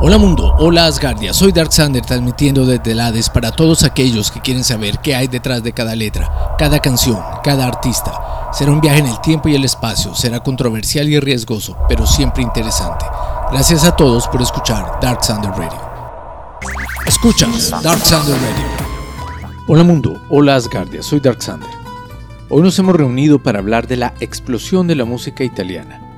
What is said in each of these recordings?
Hola mundo, hola Asgardia, soy Dark Sander transmitiendo desde Hades para todos aquellos que quieren saber qué hay detrás de cada letra, cada canción, cada artista. Será un viaje en el tiempo y el espacio, será controversial y riesgoso, pero siempre interesante. Gracias a todos por escuchar Dark Sander Radio. Escuchas Dark Sander Radio. Hola mundo, hola Asgardia, soy Dark Sander. Hoy nos hemos reunido para hablar de la explosión de la música italiana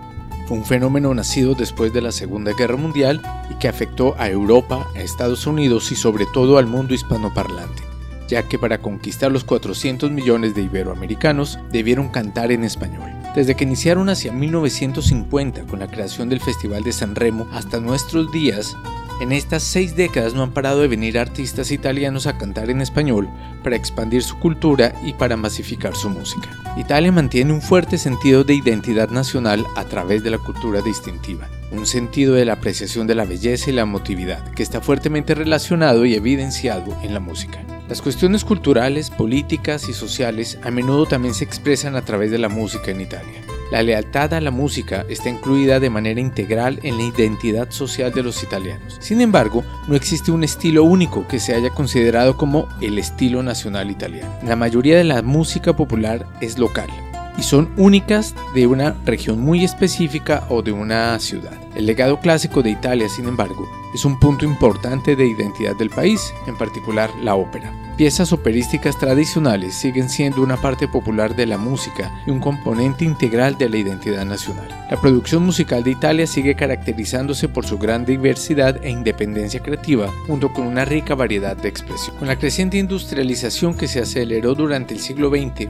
fue un fenómeno nacido después de la Segunda Guerra Mundial y que afectó a Europa, a Estados Unidos y sobre todo al mundo hispanoparlante, ya que para conquistar los 400 millones de iberoamericanos debieron cantar en español. Desde que iniciaron hacia 1950 con la creación del Festival de San Remo hasta nuestros días, en estas seis décadas no han parado de venir artistas italianos a cantar en español para expandir su cultura y para masificar su música. Italia mantiene un fuerte sentido de identidad nacional a través de la cultura distintiva, un sentido de la apreciación de la belleza y la emotividad que está fuertemente relacionado y evidenciado en la música. Las cuestiones culturales, políticas y sociales a menudo también se expresan a través de la música en Italia. La lealtad a la música está incluida de manera integral en la identidad social de los italianos. Sin embargo, no existe un estilo único que se haya considerado como el estilo nacional italiano. La mayoría de la música popular es local y son únicas de una región muy específica o de una ciudad. El legado clásico de Italia, sin embargo, es un punto importante de identidad del país, en particular la ópera. Piezas operísticas tradicionales siguen siendo una parte popular de la música y un componente integral de la identidad nacional. La producción musical de Italia sigue caracterizándose por su gran diversidad e independencia creativa, junto con una rica variedad de expresión. Con la creciente industrialización que se aceleró durante el siglo XX,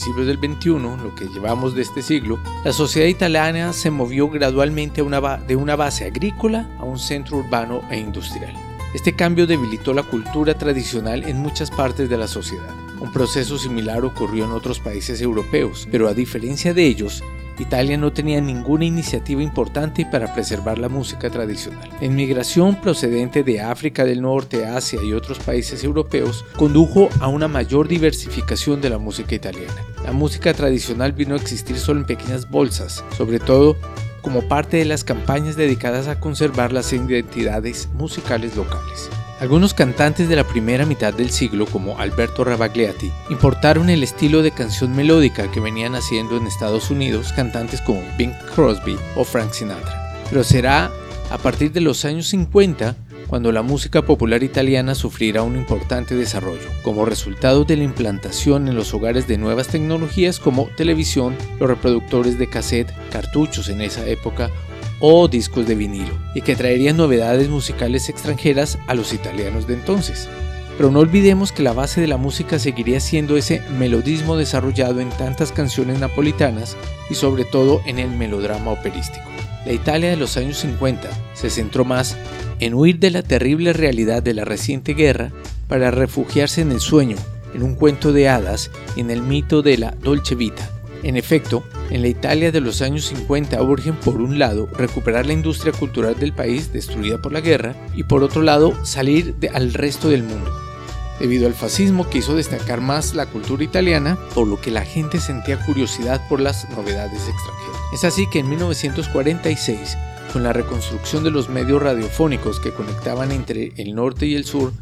principios del 21, lo que llevamos de este siglo, la sociedad italiana se movió gradualmente de una base agrícola a un centro urbano e industrial. Este cambio debilitó la cultura tradicional en muchas partes de la sociedad. Un proceso similar ocurrió en otros países europeos, pero a diferencia de ellos, Italia no tenía ninguna iniciativa importante para preservar la música tradicional. La inmigración procedente de África del Norte, Asia y otros países europeos condujo a una mayor diversificación de la música italiana. La música tradicional vino a existir solo en pequeñas bolsas, sobre todo como parte de las campañas dedicadas a conservar las identidades musicales locales. Algunos cantantes de la primera mitad del siglo, como Alberto Rabagliati, importaron el estilo de canción melódica que venían haciendo en Estados Unidos cantantes como Bing Crosby o Frank Sinatra. Pero será a partir de los años 50 cuando la música popular italiana sufrirá un importante desarrollo, como resultado de la implantación en los hogares de nuevas tecnologías como televisión, los reproductores de cassette, cartuchos en esa época o discos de vinilo, y que traerían novedades musicales extranjeras a los italianos de entonces. Pero no olvidemos que la base de la música seguiría siendo ese melodismo desarrollado en tantas canciones napolitanas y sobre todo en el melodrama operístico. La Italia de los años 50 se centró más en huir de la terrible realidad de la reciente guerra para refugiarse en el sueño, en un cuento de hadas y en el mito de la Dolce Vita, en efecto, en la Italia de los años 50 urgen por un lado recuperar la industria cultural del país destruida por la guerra y por otro lado salir al resto del mundo. Debido al fascismo que hizo destacar más la cultura italiana, por lo que la gente sentía curiosidad por las novedades extranjeras. Es así que en 1946, con la reconstrucción de los medios radiofónicos que conectaban entre el norte y el sur,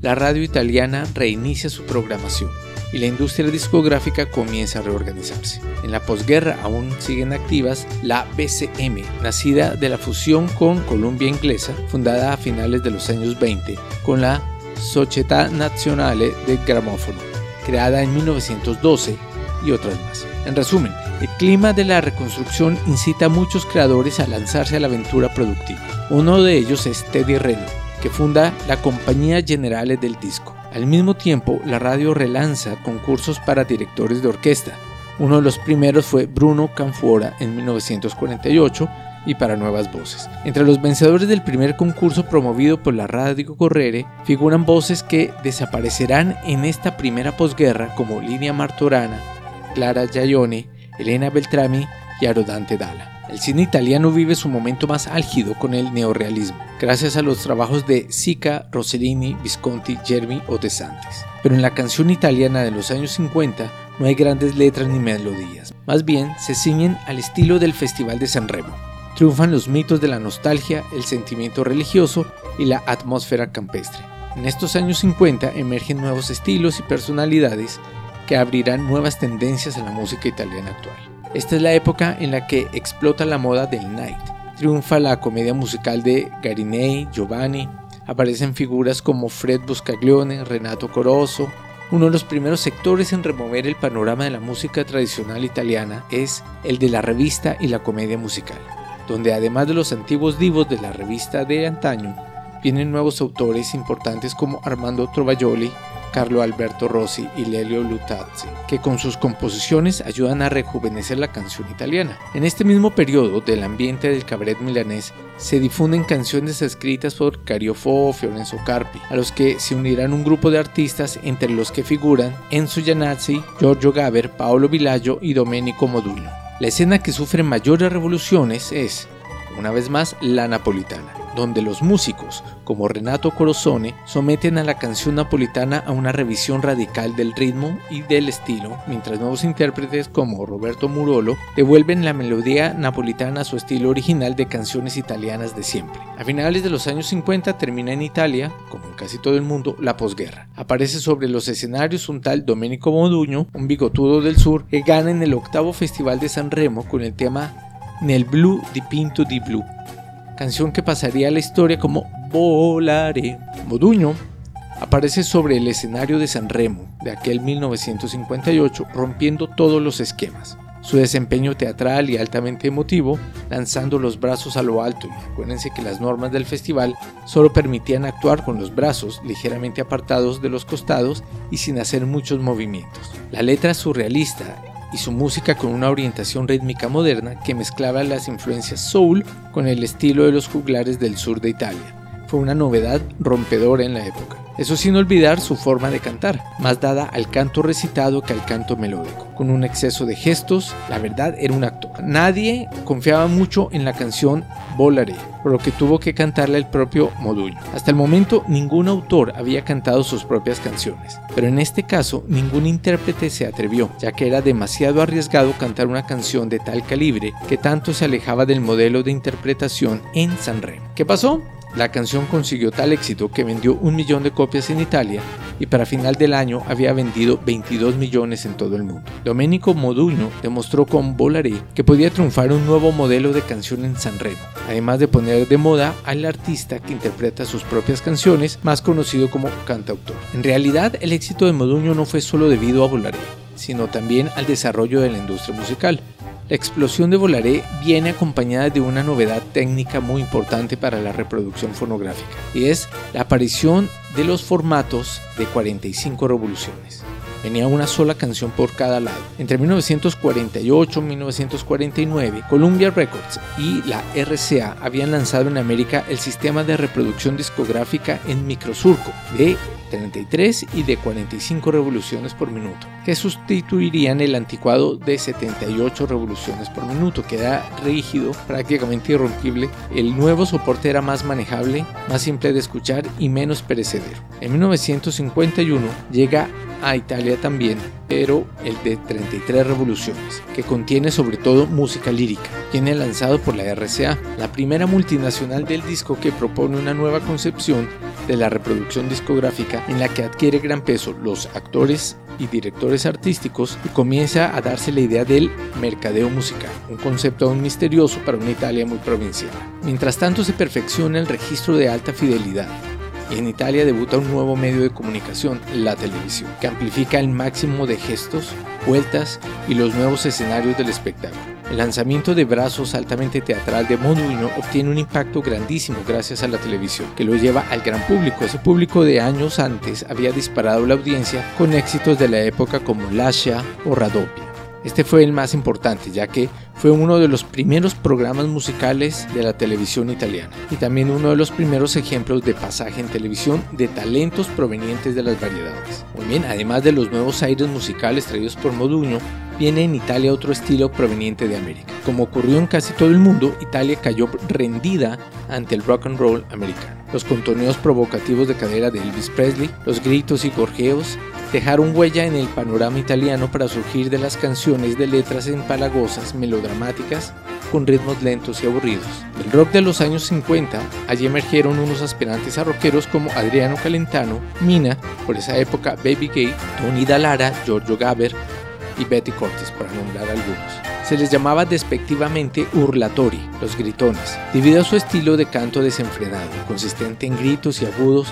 la radio italiana reinicia su programación y la industria discográfica comienza a reorganizarse. En la posguerra aún siguen activas la BCM, nacida de la fusión con Columbia Inglesa, fundada a finales de los años 20, con la Società Nazionale del Gramófono, creada en 1912, y otras más. En resumen, el clima de la reconstrucción incita a muchos creadores a lanzarse a la aventura productiva. Uno de ellos es Teddy Reno, que funda la Compañía Generale del Disco. Al mismo tiempo, la radio relanza concursos para directores de orquesta. Uno de los primeros fue Bruno Canfuora en 1948 y para nuevas voces. Entre los vencedores del primer concurso promovido por la Radio Correre figuran voces que desaparecerán en esta primera posguerra como Linia Martorana, Clara Giaione, Elena Beltrami y Arodante Dalla. El cine italiano vive su momento más álgido con el neorealismo, gracias a los trabajos de Sica, Rossellini, Visconti, Germi o De Santis. Pero en la canción italiana de los años 50 no hay grandes letras ni melodías, más bien se ciñen al estilo del Festival de San Remo. Triunfan los mitos de la nostalgia, el sentimiento religioso y la atmósfera campestre. En estos años 50 emergen nuevos estilos y personalidades que abrirán nuevas tendencias en la música italiana actual. Esta es la época en la que explota la moda del night. Triunfa la comedia musical de Garinei, Giovanni, aparecen figuras como Fred Buscaglione, Renato Corozo. Uno de los primeros sectores en remover el panorama de la música tradicional italiana es el de la revista y la comedia musical, donde además de los antiguos divos de la revista de antaño, vienen nuevos autores importantes como Armando Trovajoli, Carlo Alberto Rossi y Lelio Lutazzi, que con sus composiciones ayudan a rejuvenecer la canción italiana. En este mismo periodo del ambiente del cabaret milanés se difunden canciones escritas por Cario Fo, Fiorenzo Carpi, a los que se unirán un grupo de artistas entre los que figuran Enzo Giannazzi, Giorgio Gaber, Paolo Villaggio y Domenico Modugno. La escena que sufre mayores revoluciones es, una vez más, la napolitana donde los músicos, como Renato Corozone, someten a la canción napolitana a una revisión radical del ritmo y del estilo, mientras nuevos intérpretes como Roberto Murolo devuelven la melodía napolitana a su estilo original de canciones italianas de siempre. A finales de los años 50 termina en Italia, como en casi todo el mundo, la posguerra. Aparece sobre los escenarios un tal Domenico Moduño, un bigotudo del sur, que gana en el octavo Festival de San Remo con el tema Nel blu di Pinto di Blu, canción que pasaría a la historia como Volare. Moduño aparece sobre el escenario de San Remo de aquel 1958 rompiendo todos los esquemas. Su desempeño teatral y altamente emotivo, lanzando los brazos a lo alto, y acuérdense que las normas del festival solo permitían actuar con los brazos ligeramente apartados de los costados y sin hacer muchos movimientos. La letra surrealista y su música con una orientación rítmica moderna que mezclaba las influencias soul con el estilo de los juglares del sur de Italia. Fue una novedad rompedora en la época. Eso sin olvidar su forma de cantar, más dada al canto recitado que al canto melódico. Con un exceso de gestos, la verdad era un acto. Nadie confiaba mucho en la canción Volare, por lo que tuvo que cantarla el propio Moduño. Hasta el momento ningún autor había cantado sus propias canciones, pero en este caso ningún intérprete se atrevió, ya que era demasiado arriesgado cantar una canción de tal calibre que tanto se alejaba del modelo de interpretación en Sanremo. ¿Qué pasó? La canción consiguió tal éxito que vendió un millón de copias en Italia y para final del año había vendido 22 millones en todo el mundo. Domenico Moduño demostró con Volare que podía triunfar un nuevo modelo de canción en Sanremo, además de poner de moda al artista que interpreta sus propias canciones, más conocido como cantautor. En realidad, el éxito de Moduño no fue solo debido a Volare, sino también al desarrollo de la industria musical. La explosión de Volaré viene acompañada de una novedad técnica muy importante para la reproducción fonográfica, y es la aparición de los formatos de 45 revoluciones. Venía una sola canción por cada lado. Entre 1948 y 1949, Columbia Records y la RCA habían lanzado en América el sistema de reproducción discográfica en microsurco de 33 y de 45 revoluciones por minuto, que sustituirían el anticuado de 78 revoluciones por minuto, que era rígido, prácticamente irrompible. El nuevo soporte era más manejable, más simple de escuchar y menos perecedero. En 1951 llega a Italia también, pero el de 33 revoluciones, que contiene sobre todo música lírica. Tiene lanzado por la RCA, la primera multinacional del disco que propone una nueva concepción de la reproducción discográfica en la que adquiere gran peso los actores y directores artísticos y comienza a darse la idea del mercadeo musical, un concepto aún misterioso para una Italia muy provincial. Mientras tanto se perfecciona el registro de alta fidelidad, y en Italia debuta un nuevo medio de comunicación, la televisión, que amplifica el máximo de gestos, vueltas y los nuevos escenarios del espectáculo. El lanzamiento de Brazos altamente teatral de Moduino obtiene un impacto grandísimo gracias a la televisión, que lo lleva al gran público. Ese público de años antes había disparado la audiencia con éxitos de la época como Lascia o Radopia. Este fue el más importante, ya que fue uno de los primeros programas musicales de la televisión italiana y también uno de los primeros ejemplos de pasaje en televisión de talentos provenientes de las variedades. Muy bien, además de los nuevos aires musicales traídos por Moduño, viene en Italia otro estilo proveniente de América. Como ocurrió en casi todo el mundo, Italia cayó rendida ante el rock and roll americano. Los contoneos provocativos de cadera de Elvis Presley, los gritos y gorjeos dejaron huella en el panorama italiano para surgir de las canciones de letras empalagosas, melodramáticas, con ritmos lentos y aburridos. Del rock de los años 50, allí emergieron unos aspirantes a rockeros como Adriano Calentano, Mina, por esa época Baby Gay, Tony Dallara, Giorgio Gaber y Betty Cortes, para nombrar algunos. Se les llamaba despectivamente urlatori, los gritones, debido a su estilo de canto desenfrenado, consistente en gritos y agudos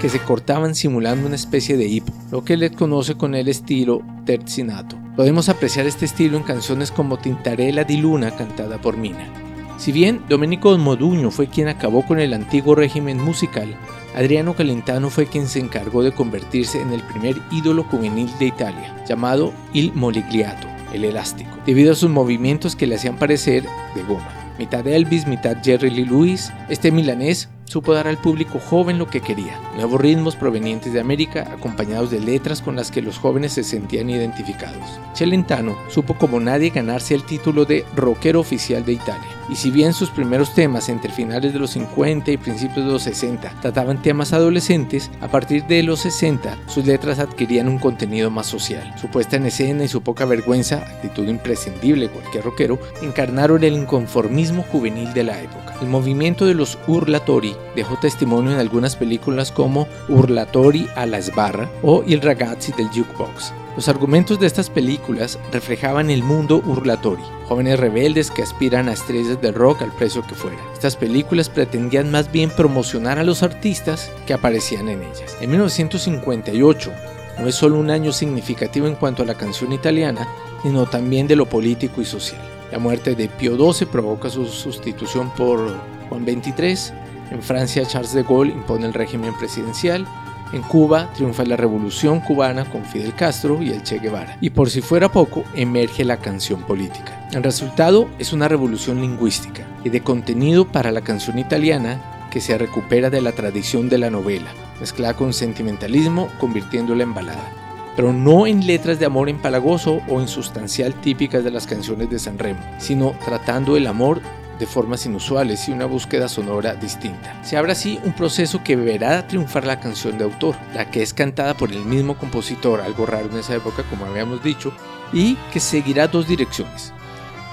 que se cortaban simulando una especie de hipo, lo que les conoce con el estilo terzinato. Podemos apreciar este estilo en canciones como Tintarella di Luna cantada por Mina. Si bien Domenico Moduño fue quien acabó con el antiguo régimen musical, Adriano Calentano fue quien se encargó de convertirse en el primer ídolo juvenil de Italia, llamado Il Moligliato el elástico, debido a sus movimientos que le hacían parecer de goma. Mitad Elvis, mitad Jerry Lee Lewis, este milanés supo dar al público joven lo que quería, nuevos ritmos provenientes de América acompañados de letras con las que los jóvenes se sentían identificados. Celentano supo como nadie ganarse el título de rockero oficial de Italia, y si bien sus primeros temas entre finales de los 50 y principios de los 60 trataban temas adolescentes, a partir de los 60 sus letras adquirían un contenido más social. Su puesta en escena y su poca vergüenza, actitud imprescindible cualquier rockero, encarnaron el inconformismo juvenil de la época. El movimiento de los urlatori dejó testimonio en algunas películas como Urlatori a la Sbarra o Il ragazzi del jukebox. Los argumentos de estas películas reflejaban el mundo urlatori, jóvenes rebeldes que aspiran a estrellas del rock al precio que fuera. Estas películas pretendían más bien promocionar a los artistas que aparecían en ellas. En 1958, no es solo un año significativo en cuanto a la canción italiana, sino también de lo político y social. La muerte de Pío XII provoca su sustitución por Juan XXIII. En Francia, Charles de Gaulle impone el régimen presidencial. En Cuba triunfa la revolución cubana con Fidel Castro y el Che Guevara. Y por si fuera poco, emerge la canción política. El resultado es una revolución lingüística y de contenido para la canción italiana que se recupera de la tradición de la novela, mezclada con sentimentalismo, convirtiéndola en balada pero no en letras de amor empalagoso o insustancial típicas de las canciones de San Remo, sino tratando el amor de formas inusuales y una búsqueda sonora distinta. Se abre así un proceso que verá triunfar la canción de autor, la que es cantada por el mismo compositor, algo raro en esa época como habíamos dicho, y que seguirá dos direcciones.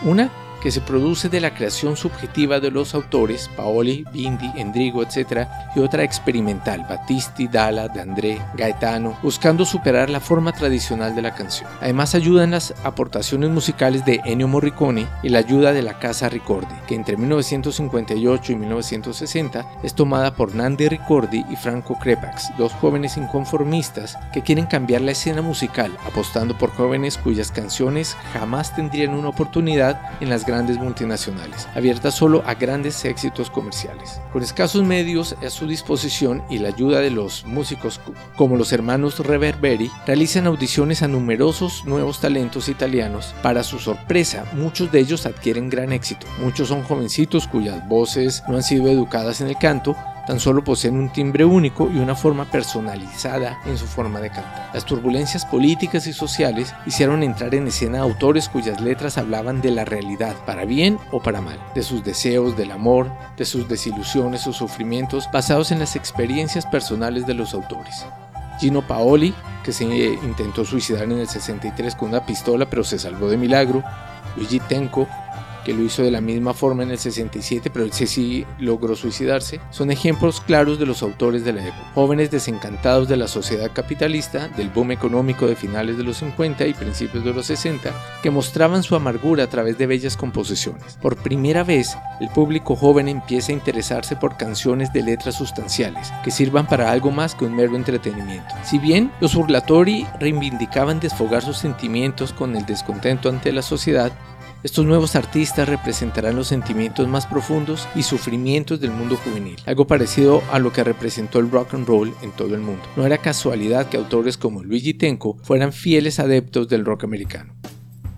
Una que se produce de la creación subjetiva de los autores, Paoli, Bindi, Endrigo, etc., y otra experimental, Battisti, Dalla, de André, Gaetano, buscando superar la forma tradicional de la canción. Además ayudan las aportaciones musicales de Ennio Morricone y la ayuda de la Casa Ricordi, que entre 1958 y 1960 es tomada por Nandi Ricordi y Franco Crepax, dos jóvenes inconformistas que quieren cambiar la escena musical, apostando por jóvenes cuyas canciones jamás tendrían una oportunidad en las grandes multinacionales, abiertas solo a grandes éxitos comerciales. Con escasos medios a su disposición y la ayuda de los músicos como los hermanos Reverberi, realizan audiciones a numerosos nuevos talentos italianos. Para su sorpresa, muchos de ellos adquieren gran éxito. Muchos son jovencitos cuyas voces no han sido educadas en el canto, tan solo poseen un timbre único y una forma personalizada en su forma de cantar. Las turbulencias políticas y sociales hicieron entrar en escena autores cuyas letras hablaban de la realidad, para bien o para mal, de sus deseos, del amor, de sus desilusiones o sufrimientos basados en las experiencias personales de los autores. Gino Paoli, que se intentó suicidar en el 63 con una pistola pero se salvó de milagro, Luigi Tenco, que lo hizo de la misma forma en el 67, pero ese sí logró suicidarse, son ejemplos claros de los autores de la época. Jóvenes desencantados de la sociedad capitalista, del boom económico de finales de los 50 y principios de los 60, que mostraban su amargura a través de bellas composiciones. Por primera vez, el público joven empieza a interesarse por canciones de letras sustanciales, que sirvan para algo más que un mero entretenimiento. Si bien los Urlatori reivindicaban desfogar sus sentimientos con el descontento ante la sociedad, estos nuevos artistas representarán los sentimientos más profundos y sufrimientos del mundo juvenil, algo parecido a lo que representó el rock and roll en todo el mundo. No era casualidad que autores como Luigi Tenco fueran fieles adeptos del rock americano.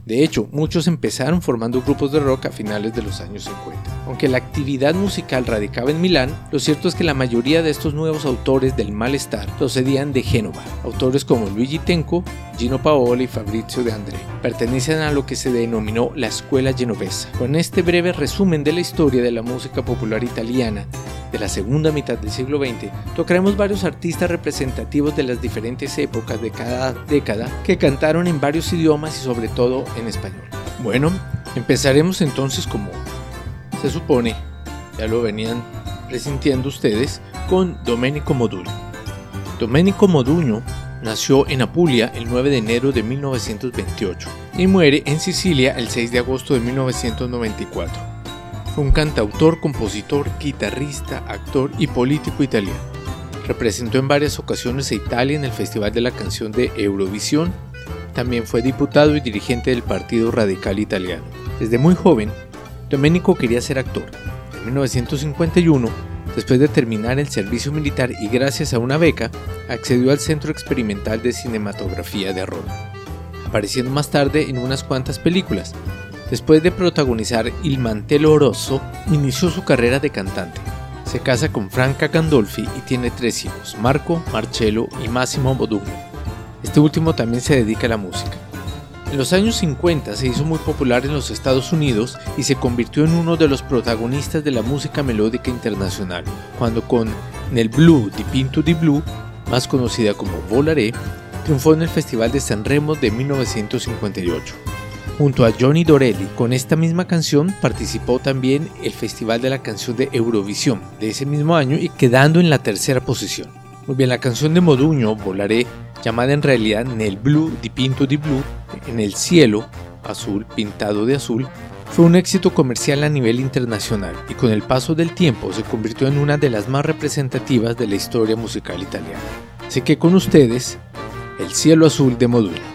De hecho, muchos empezaron formando grupos de rock a finales de los años 50. Aunque la actividad musical radicaba en Milán, lo cierto es que la mayoría de estos nuevos autores del malestar procedían de Génova. Autores como Luigi Tenco, Gino Paoli y Fabrizio de André pertenecen a lo que se denominó la Escuela Genovesa. Con este breve resumen de la historia de la música popular italiana, de la segunda mitad del siglo XX, tocaremos varios artistas representativos de las diferentes épocas de cada década que cantaron en varios idiomas y sobre todo en español. Bueno, empezaremos entonces como se supone, ya lo venían presintiendo ustedes, con Domenico Modugno. Domenico Modugno nació en Apulia el 9 de enero de 1928 y muere en Sicilia el 6 de agosto de 1994. Fue un cantautor, compositor, guitarrista, actor y político italiano. Representó en varias ocasiones a Italia en el Festival de la Canción de Eurovisión. También fue diputado y dirigente del Partido Radical Italiano. Desde muy joven, Domenico quería ser actor. En 1951 Después de terminar el servicio militar y gracias a una beca, accedió al Centro Experimental de Cinematografía de Roma, apareciendo más tarde en unas cuantas películas. Después de protagonizar Il Mantello Rosso, inició su carrera de cantante. Se casa con Franca Gandolfi y tiene tres hijos, Marco, Marcello y Massimo Bodugno. Este último también se dedica a la música. En los años 50 se hizo muy popular en los Estados Unidos y se convirtió en uno de los protagonistas de la música melódica internacional, cuando con Nel Blue di Pinto di Blue, más conocida como Volaré, triunfó en el Festival de San Remo de 1958. Junto a Johnny Dorelli, con esta misma canción participó también el Festival de la Canción de Eurovisión de ese mismo año y quedando en la tercera posición. Muy bien, la canción de Moduño, Volaré, llamada en realidad Nel Blue di Pinto di Blue, en el cielo, azul pintado de azul, fue un éxito comercial a nivel internacional y con el paso del tiempo se convirtió en una de las más representativas de la historia musical italiana. Así que con ustedes, El cielo azul de Moduño.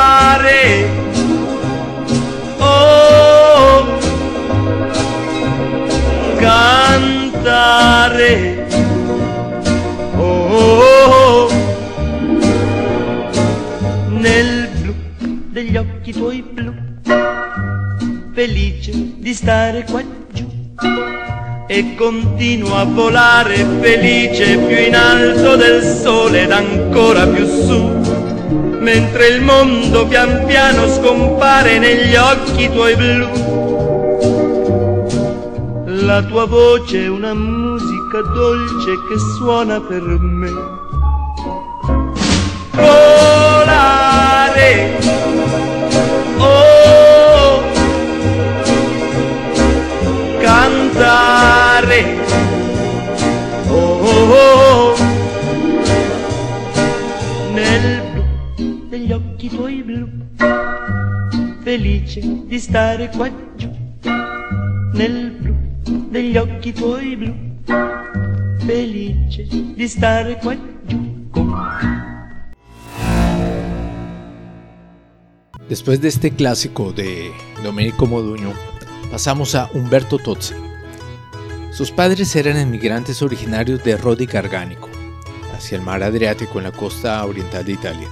cantare, oh, nel blu degli occhi tuoi blu, felice di stare qua giù. E continuo a volare felice più in alto del sole ed ancora più su, mentre il mondo pian piano scompare negli occhi tuoi blu. La tua voce è una musica dolce che suona per me. Volare. Oh. Cantare. Oh. oh, oh. Nel blu degli occhi tuoi blu. Felice di stare qua giù. Nel blu Después de este clásico de Domenico Moduño, pasamos a Umberto Tozzi. Sus padres eran inmigrantes originarios de Rodi Gargánico, hacia el mar Adriático en la costa oriental de Italia.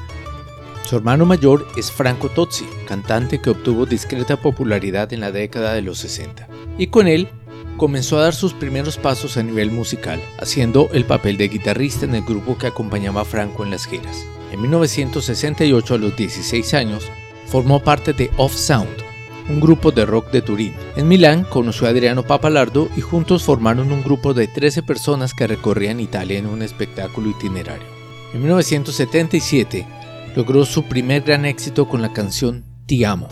Su hermano mayor es Franco Tozzi, cantante que obtuvo discreta popularidad en la década de los 60, y con él comenzó a dar sus primeros pasos a nivel musical, haciendo el papel de guitarrista en el grupo que acompañaba a Franco en las giras. En 1968, a los 16 años, formó parte de Off Sound, un grupo de rock de Turín. En Milán conoció a Adriano Papalardo y juntos formaron un grupo de 13 personas que recorrían Italia en un espectáculo itinerario. En 1977 logró su primer gran éxito con la canción Ti amo,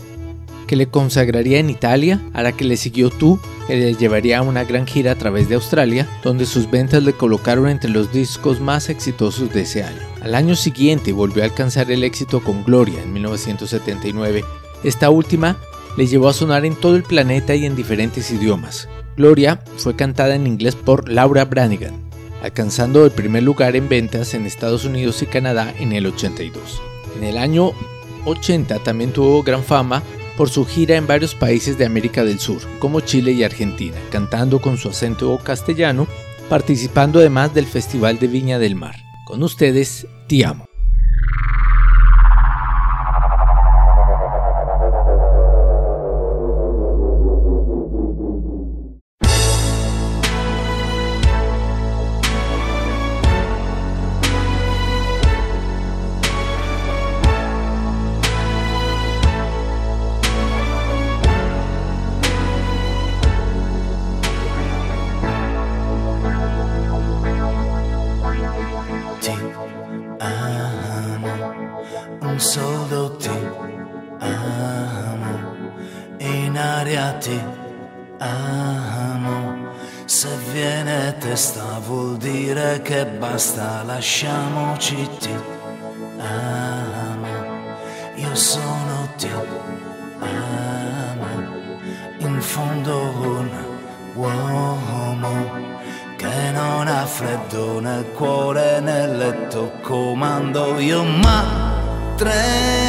que le consagraría en Italia, a la que le siguió Tú, que le llevaría a una gran gira a través de Australia, donde sus ventas le colocaron entre los discos más exitosos de ese año. Al año siguiente volvió a alcanzar el éxito con Gloria en 1979. Esta última le llevó a sonar en todo el planeta y en diferentes idiomas. Gloria fue cantada en inglés por Laura Branigan, alcanzando el primer lugar en ventas en Estados Unidos y Canadá en el 82. En el año 80 también tuvo gran fama por su gira en varios países de América del Sur, como Chile y Argentina, cantando con su acento castellano, participando además del Festival de Viña del Mar. Con ustedes, Te Amo. Lasciamoci ti amo, io sono ti amo, in fondo un uomo che non ha freddo nel cuore nel letto comando io ma tremo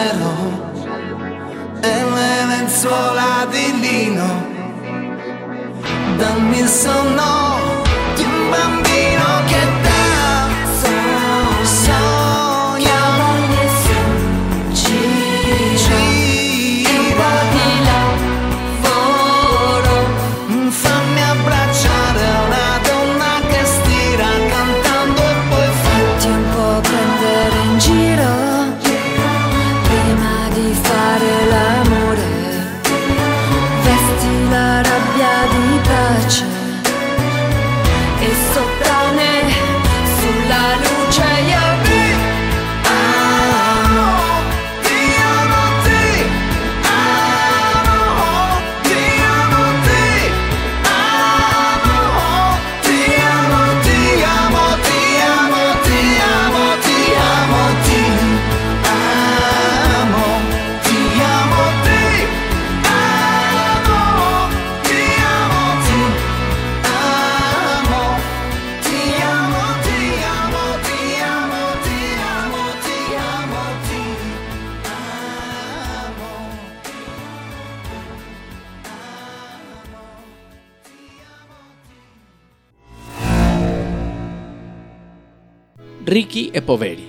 c'ero e le lenzuola di lino. Dammi il sonno Ricky e Poveri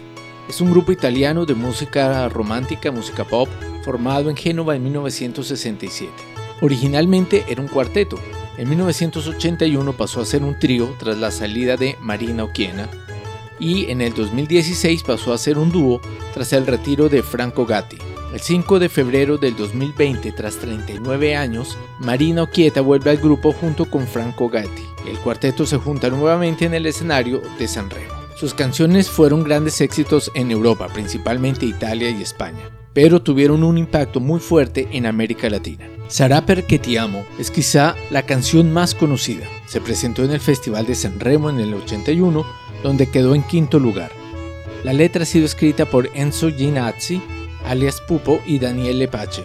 es un grupo italiano de música romántica, música pop, formado en Génova en 1967. Originalmente era un cuarteto. En 1981 pasó a ser un trío tras la salida de Marina Occhiena y en el 2016 pasó a ser un dúo tras el retiro de Franco Gatti. El 5 de febrero del 2020, tras 39 años, Marina Occhieta vuelve al grupo junto con Franco Gatti. El cuarteto se junta nuevamente en el escenario de San Remo. Sus canciones fueron grandes éxitos en Europa, principalmente Italia y España, pero tuvieron un impacto muy fuerte en América Latina. Sarà perché ti amo es quizá la canción más conocida. Se presentó en el Festival de San Remo en el 81, donde quedó en quinto lugar. La letra ha sido escrita por Enzo Ginazzi alias Pupo y Daniele Pache,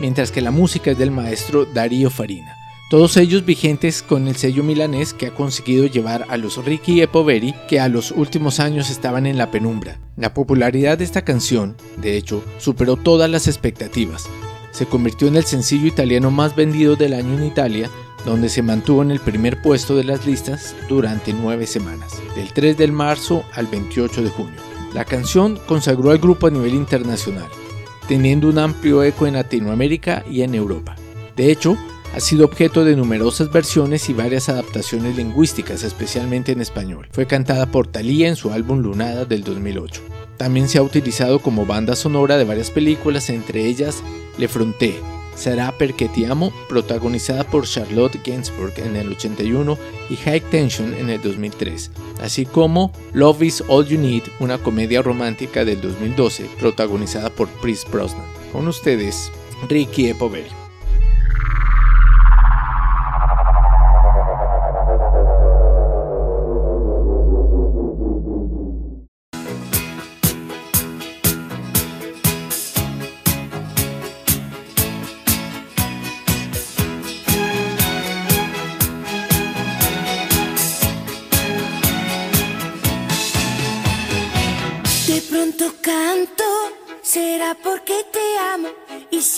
mientras que la música es del maestro Darío Farina. Todos ellos vigentes con el sello milanés que ha conseguido llevar a los Ricky e Poveri que a los últimos años estaban en la penumbra. La popularidad de esta canción, de hecho, superó todas las expectativas. Se convirtió en el sencillo italiano más vendido del año en Italia, donde se mantuvo en el primer puesto de las listas durante nueve semanas, del 3 de marzo al 28 de junio. La canción consagró al grupo a nivel internacional, teniendo un amplio eco en Latinoamérica y en Europa. De hecho, ha sido objeto de numerosas versiones y varias adaptaciones lingüísticas, especialmente en español. Fue cantada por Thalía en su álbum Lunada del 2008. También se ha utilizado como banda sonora de varias películas, entre ellas Le Fronté, Será Perché Ti Amo, protagonizada por Charlotte Gainsbourg en el 81 y High Tension en el 2003, así como Love Is All You Need, una comedia romántica del 2012 protagonizada por Chris Brosnan. Con ustedes, Ricky Epoveri.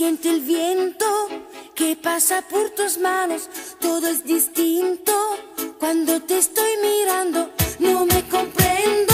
Siente el viento que pasa por tus manos. Todo es distinto cuando te estoy mirando. No me comprendo.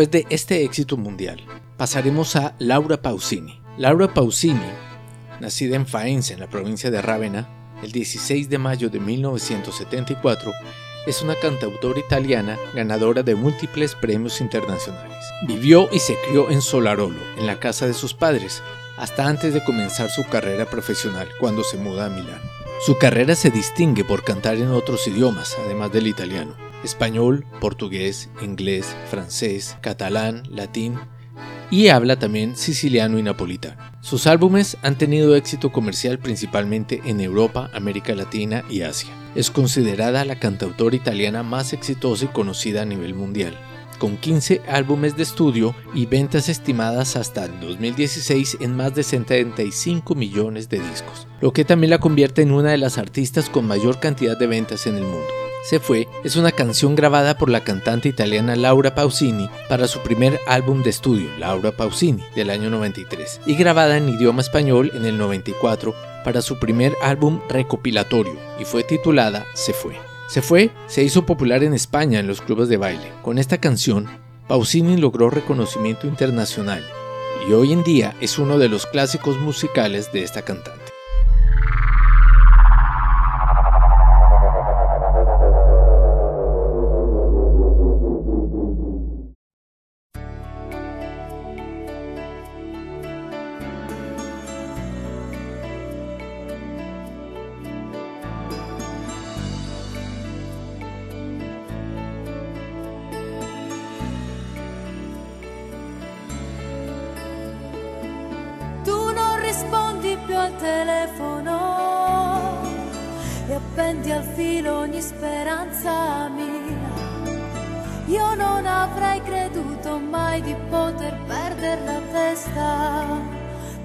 Después de este éxito mundial, pasaremos a Laura Pausini. Laura Pausini, nacida en Faenza, en la provincia de Rávena, el 16 de mayo de 1974, es una cantautora italiana ganadora de múltiples premios internacionales. Vivió y se crió en Solarolo, en la casa de sus padres, hasta antes de comenzar su carrera profesional cuando se muda a Milán. Su carrera se distingue por cantar en otros idiomas, además del italiano, español, portugués, inglés, francés, catalán, latín, y habla también siciliano y napolitano. Sus álbumes han tenido éxito comercial principalmente en Europa, América Latina y Asia. Es considerada la cantautora italiana más exitosa y conocida a nivel mundial, con 15 álbumes de estudio y ventas estimadas hasta el 2016 en más de 75 millones de discos, lo que también la convierte en una de las artistas con mayor cantidad de ventas en el mundo. Se fue es una canción grabada por la cantante italiana Laura Pausini para su primer álbum de estudio, Laura Pausini, del año 93, y grabada en idioma español en el 94 para su primer álbum recopilatorio, y fue titulada Se fue. Se fue se hizo popular en España en los clubes de baile. Con esta canción, Pausini logró reconocimiento internacional y hoy en día es uno de los clásicos musicales de esta cantante. Al telefono e appendi al filo ogni speranza mia. Io non avrei creduto mai di poter perdere la testa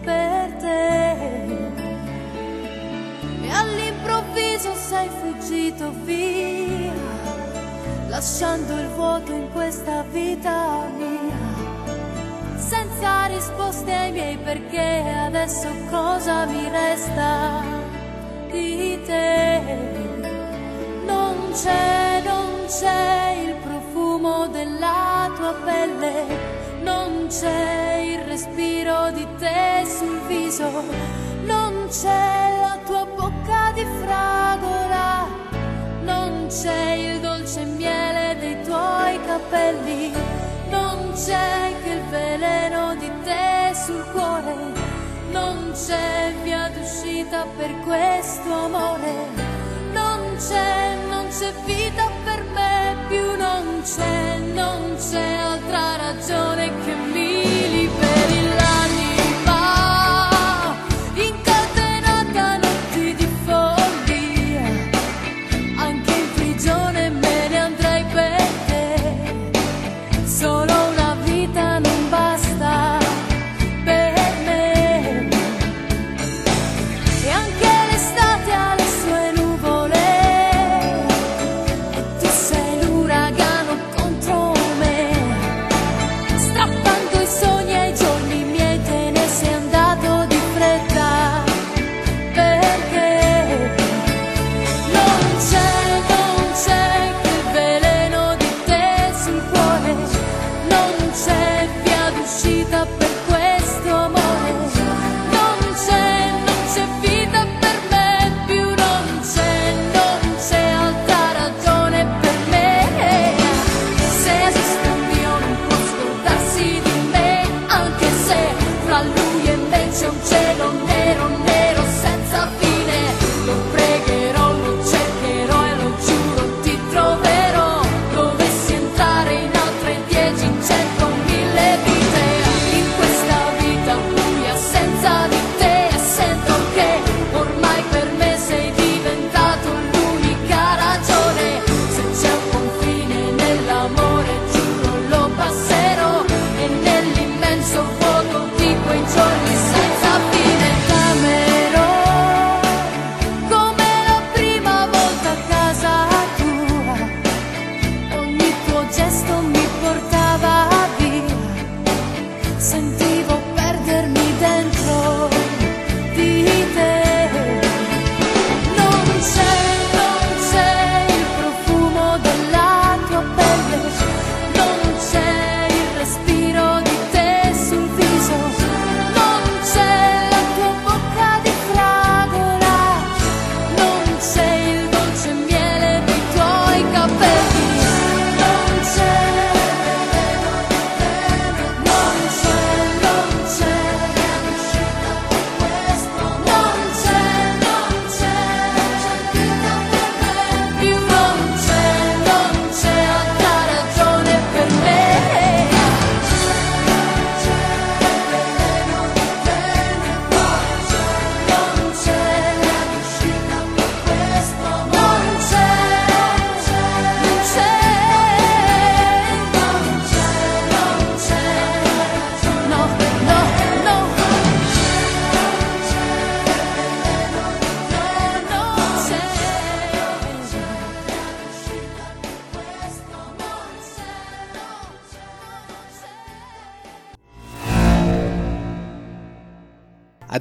per te. E all'improvviso sei fuggito via, lasciando il vuoto in questa vita mia senza risposte ai miei perché adesso cosa mi resta di te? Non c'è, non c'è il profumo della tua pelle, non c'è il respiro di te sul viso, non c'è la tua bocca di fragola, non c'è il dolce miele dei tuoi capelli, c'è che il veleno di te sul cuore, non c'è via d'uscita per questo amore, non c'è, non c'è vita per me più, non c'è, non c'è altra ragione che mi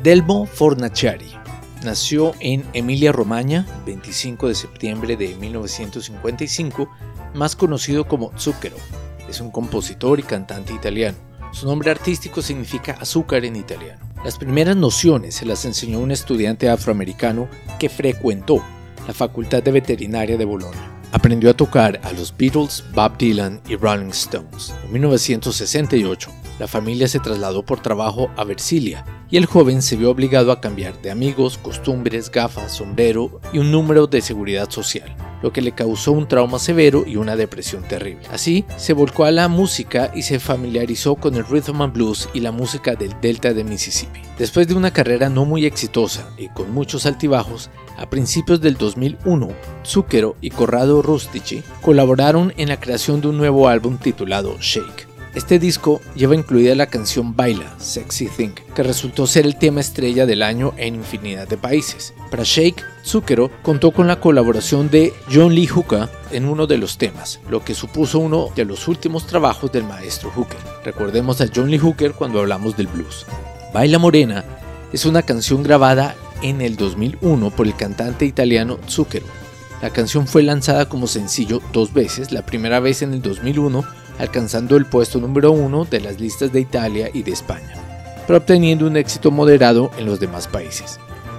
Adelmo Fornaciari nació en Emilia-Romagna el 25 de septiembre de 1955, más conocido como Zucchero. Es un compositor y cantante italiano. Su nombre artístico significa azúcar en italiano. Las primeras nociones se las enseñó un estudiante afroamericano que frecuentó la Facultad de Veterinaria de Bolonia. Aprendió a tocar a los Beatles, Bob Dylan y Rolling Stones. En 1968, la familia se trasladó por trabajo a Versilia y el joven se vio obligado a cambiar de amigos, costumbres, gafas, sombrero y un número de seguridad social, lo que le causó un trauma severo y una depresión terrible. Así, se volcó a la música y se familiarizó con el rhythm and blues y la música del delta de Mississippi. Después de una carrera no muy exitosa y con muchos altibajos, a principios del 2001, Zucchero y Corrado Rustici colaboraron en la creación de un nuevo álbum titulado Shake. Este disco lleva incluida la canción Baila, Sexy Thing, que resultó ser el tema estrella del año en infinidad de países. Para Shake, Zucchero contó con la colaboración de John Lee Hooker en uno de los temas, lo que supuso uno de los últimos trabajos del maestro Hooker. Recordemos a John Lee Hooker cuando hablamos del blues. Baila Morena es una canción grabada en el 2001 por el cantante italiano Zucchero. La canción fue lanzada como sencillo dos veces, la primera vez en el 2001 alcanzando el puesto número uno de las listas de Italia y de España, pero obteniendo un éxito moderado en los demás países.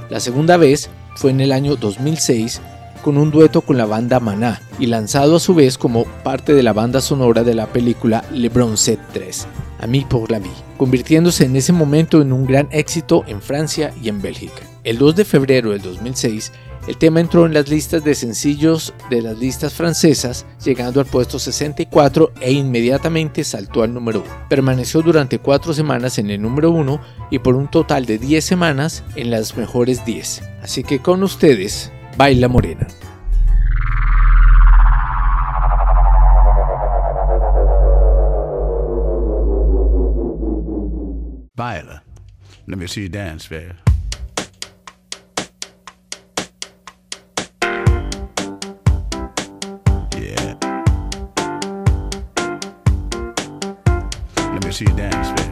La segunda vez fue en el año 2006 con un dueto con la banda Maná y lanzado a su vez como parte de la banda sonora de la película Le Bronzet 3, Ami pour la vie, convirtiéndose en ese momento en un gran éxito en Francia y en Bélgica. El 2 de febrero del 2006, el tema entró en las listas de sencillos de las listas francesas, llegando al puesto 64 e inmediatamente saltó al número 1. Permaneció durante 4 semanas en el número 1 y por un total de 10 semanas en las mejores 10. Así que con ustedes, Baila Morena. Baila. Let me see you dance, baby. See you dance, baby.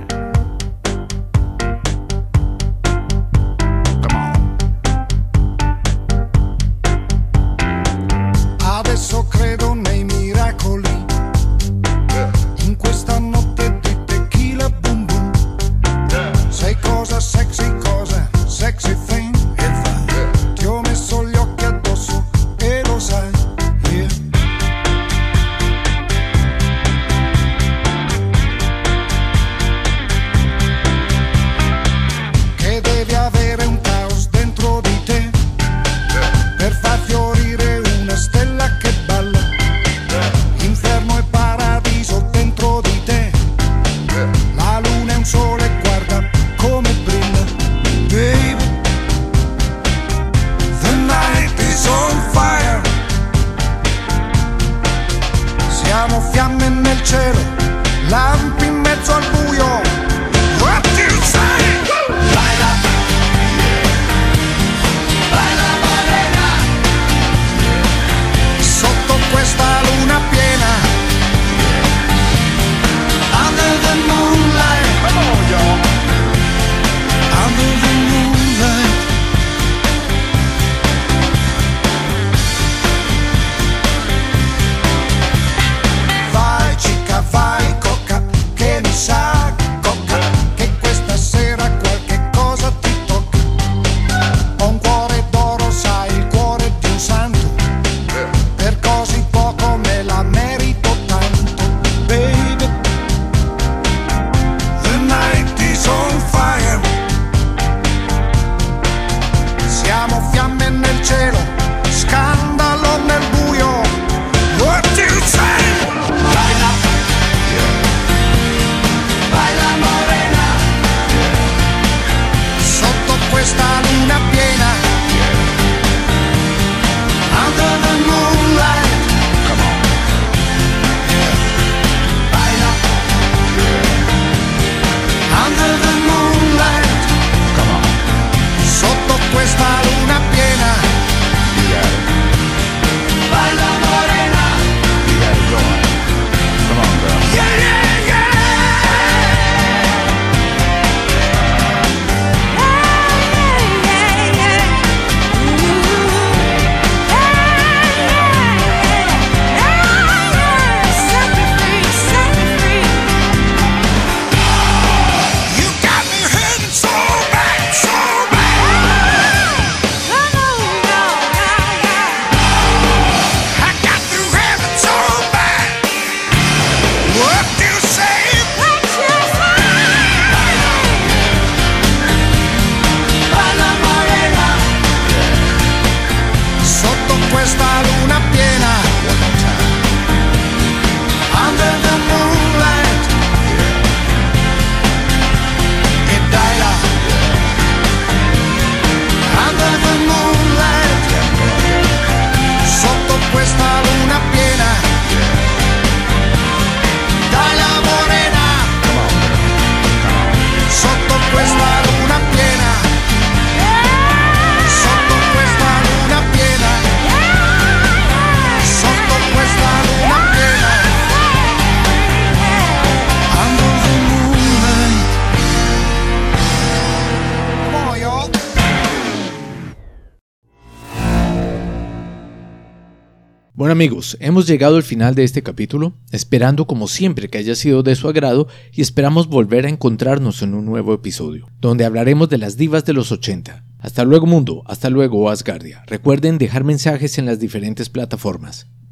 fire. Bueno amigos, hemos llegado al final de este capítulo, esperando como siempre que haya sido de su agrado y esperamos volver a encontrarnos en un nuevo episodio, donde hablaremos de las divas de los 80. Hasta luego mundo, hasta luego Asgardia. Recuerden dejar mensajes en las diferentes plataformas.